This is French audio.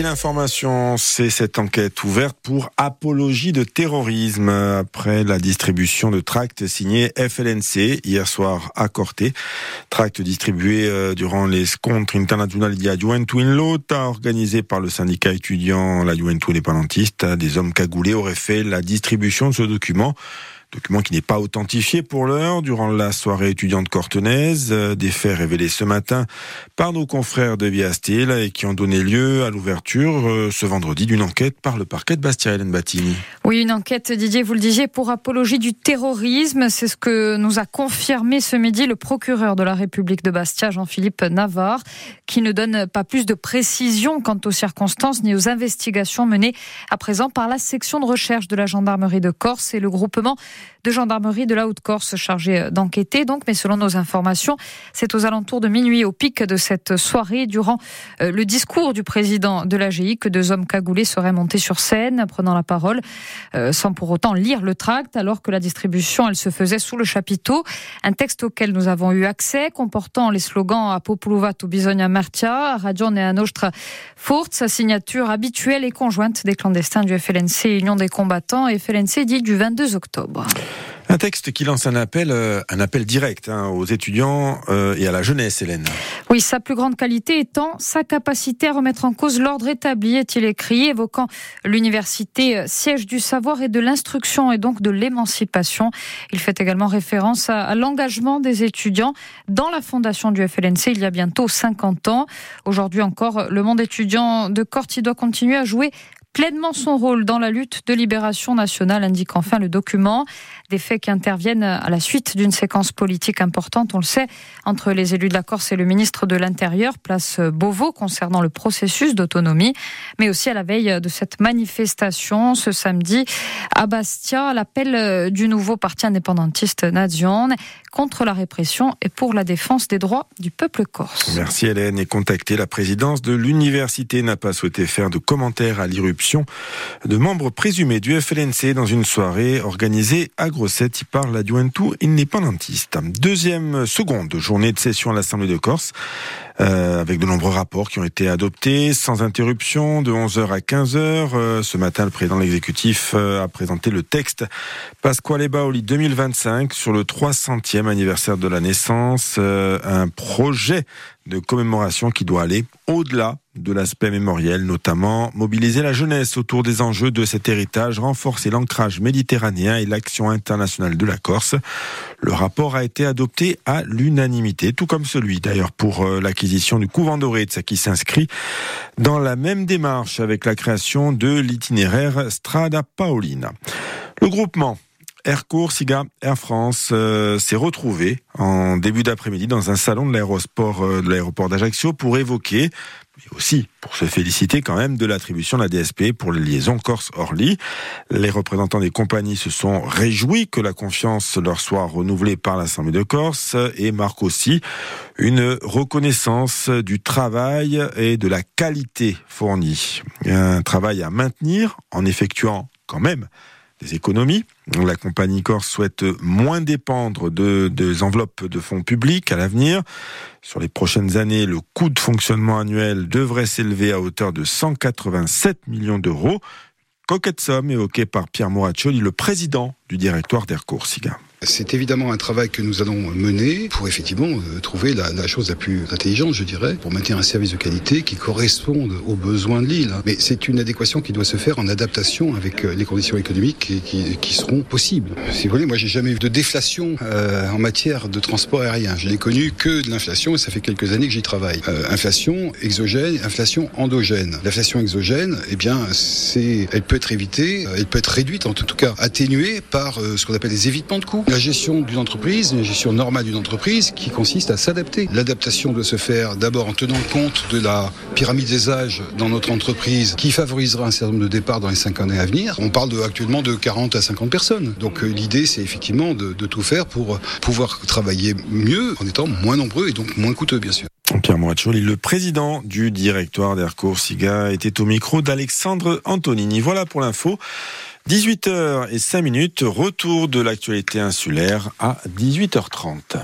Et l'information, c'est cette enquête ouverte pour apologie de terrorisme après la distribution de tracts signés FLNC hier soir à Corté. Tracts distribués euh, durant les Scontri International di Juventus in Lota, organisé par le syndicat étudiant la Juventus indépendantiste. Des hommes cagoulés auraient fait la distribution de ce document Document qui n'est pas authentifié pour l'heure. Durant la soirée étudiante cortenaise, euh, des faits révélés ce matin par nos confrères de Via Steel et qui ont donné lieu à l'ouverture euh, ce vendredi d'une enquête par le parquet de Bastia, Hélène Battini. Oui, une enquête, Didier, vous le disiez, pour apologie du terrorisme. C'est ce que nous a confirmé ce midi le procureur de la République de Bastia, Jean-Philippe Navarre, qui ne donne pas plus de précisions quant aux circonstances ni aux investigations menées à présent par la section de recherche de la gendarmerie de Corse et le groupement de gendarmerie de la Haute-Corse chargé d'enquêter. Donc, mais selon nos informations, c'est aux alentours de minuit, au pic de cette soirée, durant euh, le discours du président de l'AGI, que deux hommes cagoulés seraient montés sur scène, prenant la parole, euh, sans pour autant lire le tract, alors que la distribution, elle se faisait sous le chapiteau. Un texte auquel nous avons eu accès, comportant les slogans à Populuvat ou Bisogna Martia, Ragione e a nostra sa signature habituelle et conjointe des clandestins du FLNC, Union des combattants, et FLNC dit du 22 octobre. Un texte qui lance un appel, euh, un appel direct hein, aux étudiants euh, et à la jeunesse, Hélène. Oui, sa plus grande qualité étant sa capacité à remettre en cause l'ordre établi, est-il écrit, évoquant l'université euh, siège du savoir et de l'instruction et donc de l'émancipation. Il fait également référence à, à l'engagement des étudiants dans la fondation du FLNC il y a bientôt 50 ans. Aujourd'hui encore, le monde étudiant de Corti doit continuer à jouer pleinement son rôle dans la lutte de libération nationale, indique enfin le document. Des faits qui interviennent à la suite d'une séquence politique importante, on le sait, entre les élus de la Corse et le ministre de l'Intérieur, place Beauvau, concernant le processus d'autonomie, mais aussi à la veille de cette manifestation ce samedi à Bastia, l'appel du nouveau parti indépendantiste Nazione contre la répression et pour la défense des droits du peuple corse. Merci Hélène. Et contacté, la présidence de l'université n'a pas souhaité faire de commentaires à l'irruption de membres présumés du FLNC dans une soirée organisée à Grossetti par la Juventus indépendantiste. Deuxième, seconde journée de session à l'Assemblée de Corse. Euh, avec de nombreux rapports qui ont été adoptés sans interruption de 11h à 15h. Euh, ce matin, le président de l'exécutif euh, a présenté le texte Pasquale Baoli 2025 sur le 300e anniversaire de la naissance, un projet de commémoration qui doit aller au-delà de l'aspect mémoriel, notamment mobiliser la jeunesse autour des enjeux de cet héritage, renforcer l'ancrage méditerranéen et l'action internationale de la Corse. Le rapport a été adopté à l'unanimité, tout comme celui d'ailleurs pour euh, l'acquisition du couvent doré, de qui s'inscrit dans la même démarche avec la création de l'itinéraire Strada Paolina. Le groupement Aircourt, Siga, Air France euh, s'est retrouvé en début d'après-midi dans un salon de l'aéroport euh, de l'aéroport d'Ajaccio pour évoquer mais aussi pour se féliciter quand même de l'attribution de la DSP pour les liaisons Corse-Orly. Les représentants des compagnies se sont réjouis que la confiance leur soit renouvelée par l'Assemblée de Corse et marquent aussi une reconnaissance du travail et de la qualité fournie. Un travail à maintenir en effectuant quand même des économies. La compagnie Corse souhaite moins dépendre de, des enveloppes de fonds publics à l'avenir. Sur les prochaines années, le coût de fonctionnement annuel devrait s'élever à hauteur de 187 millions d'euros. Coquette somme évoquée par Pierre Moraccioli, le président du directoire d'Air Corsica. C'est évidemment un travail que nous allons mener pour effectivement euh, trouver la, la, chose la plus intelligente, je dirais, pour maintenir un service de qualité qui corresponde aux besoins de l'île. Mais c'est une adéquation qui doit se faire en adaptation avec euh, les conditions économiques qui, qui, qui seront possibles. Si vous voulez, moi j'ai jamais eu de déflation euh, en matière de transport aérien. Je n'ai connu que de l'inflation et ça fait quelques années que j'y travaille. Euh, inflation exogène, inflation endogène. L'inflation exogène, eh bien, c'est, elle peut être évitée, elle peut être réduite, en tout cas atténuée par ce qu'on appelle des évitements de coûts la gestion d'une entreprise, une gestion normale d'une entreprise qui consiste à s'adapter. L'adaptation doit se faire d'abord en tenant compte de la pyramide des âges dans notre entreprise qui favorisera un certain nombre de départs dans les cinq années à venir. On parle actuellement de 40 à 50 personnes. Donc euh, l'idée c'est effectivement de tout faire pour pouvoir travailler mieux en étant moins nombreux et donc moins coûteux bien sûr. Pierre Moacholi, le président du directoire d'Aircourt Siga, était au micro d'Alexandre Antonini. Voilà pour l'info. 18h et 5 minutes, retour de l'actualité insulaire à 18h30.